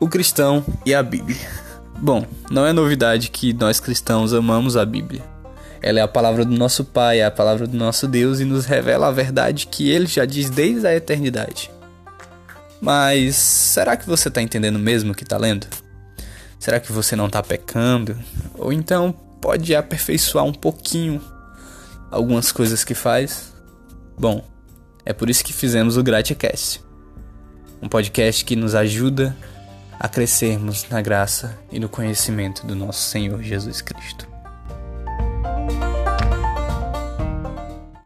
o cristão e a Bíblia. Bom, não é novidade que nós cristãos amamos a Bíblia. Ela é a palavra do nosso Pai, é a palavra do nosso Deus e nos revela a verdade que ele já diz desde a eternidade. Mas será que você está entendendo mesmo o que está lendo? Será que você não está pecando? Ou então pode aperfeiçoar um pouquinho algumas coisas que faz? Bom, é por isso que fizemos o GratiCast um podcast que nos ajuda a crescermos na graça e no conhecimento do nosso Senhor Jesus Cristo.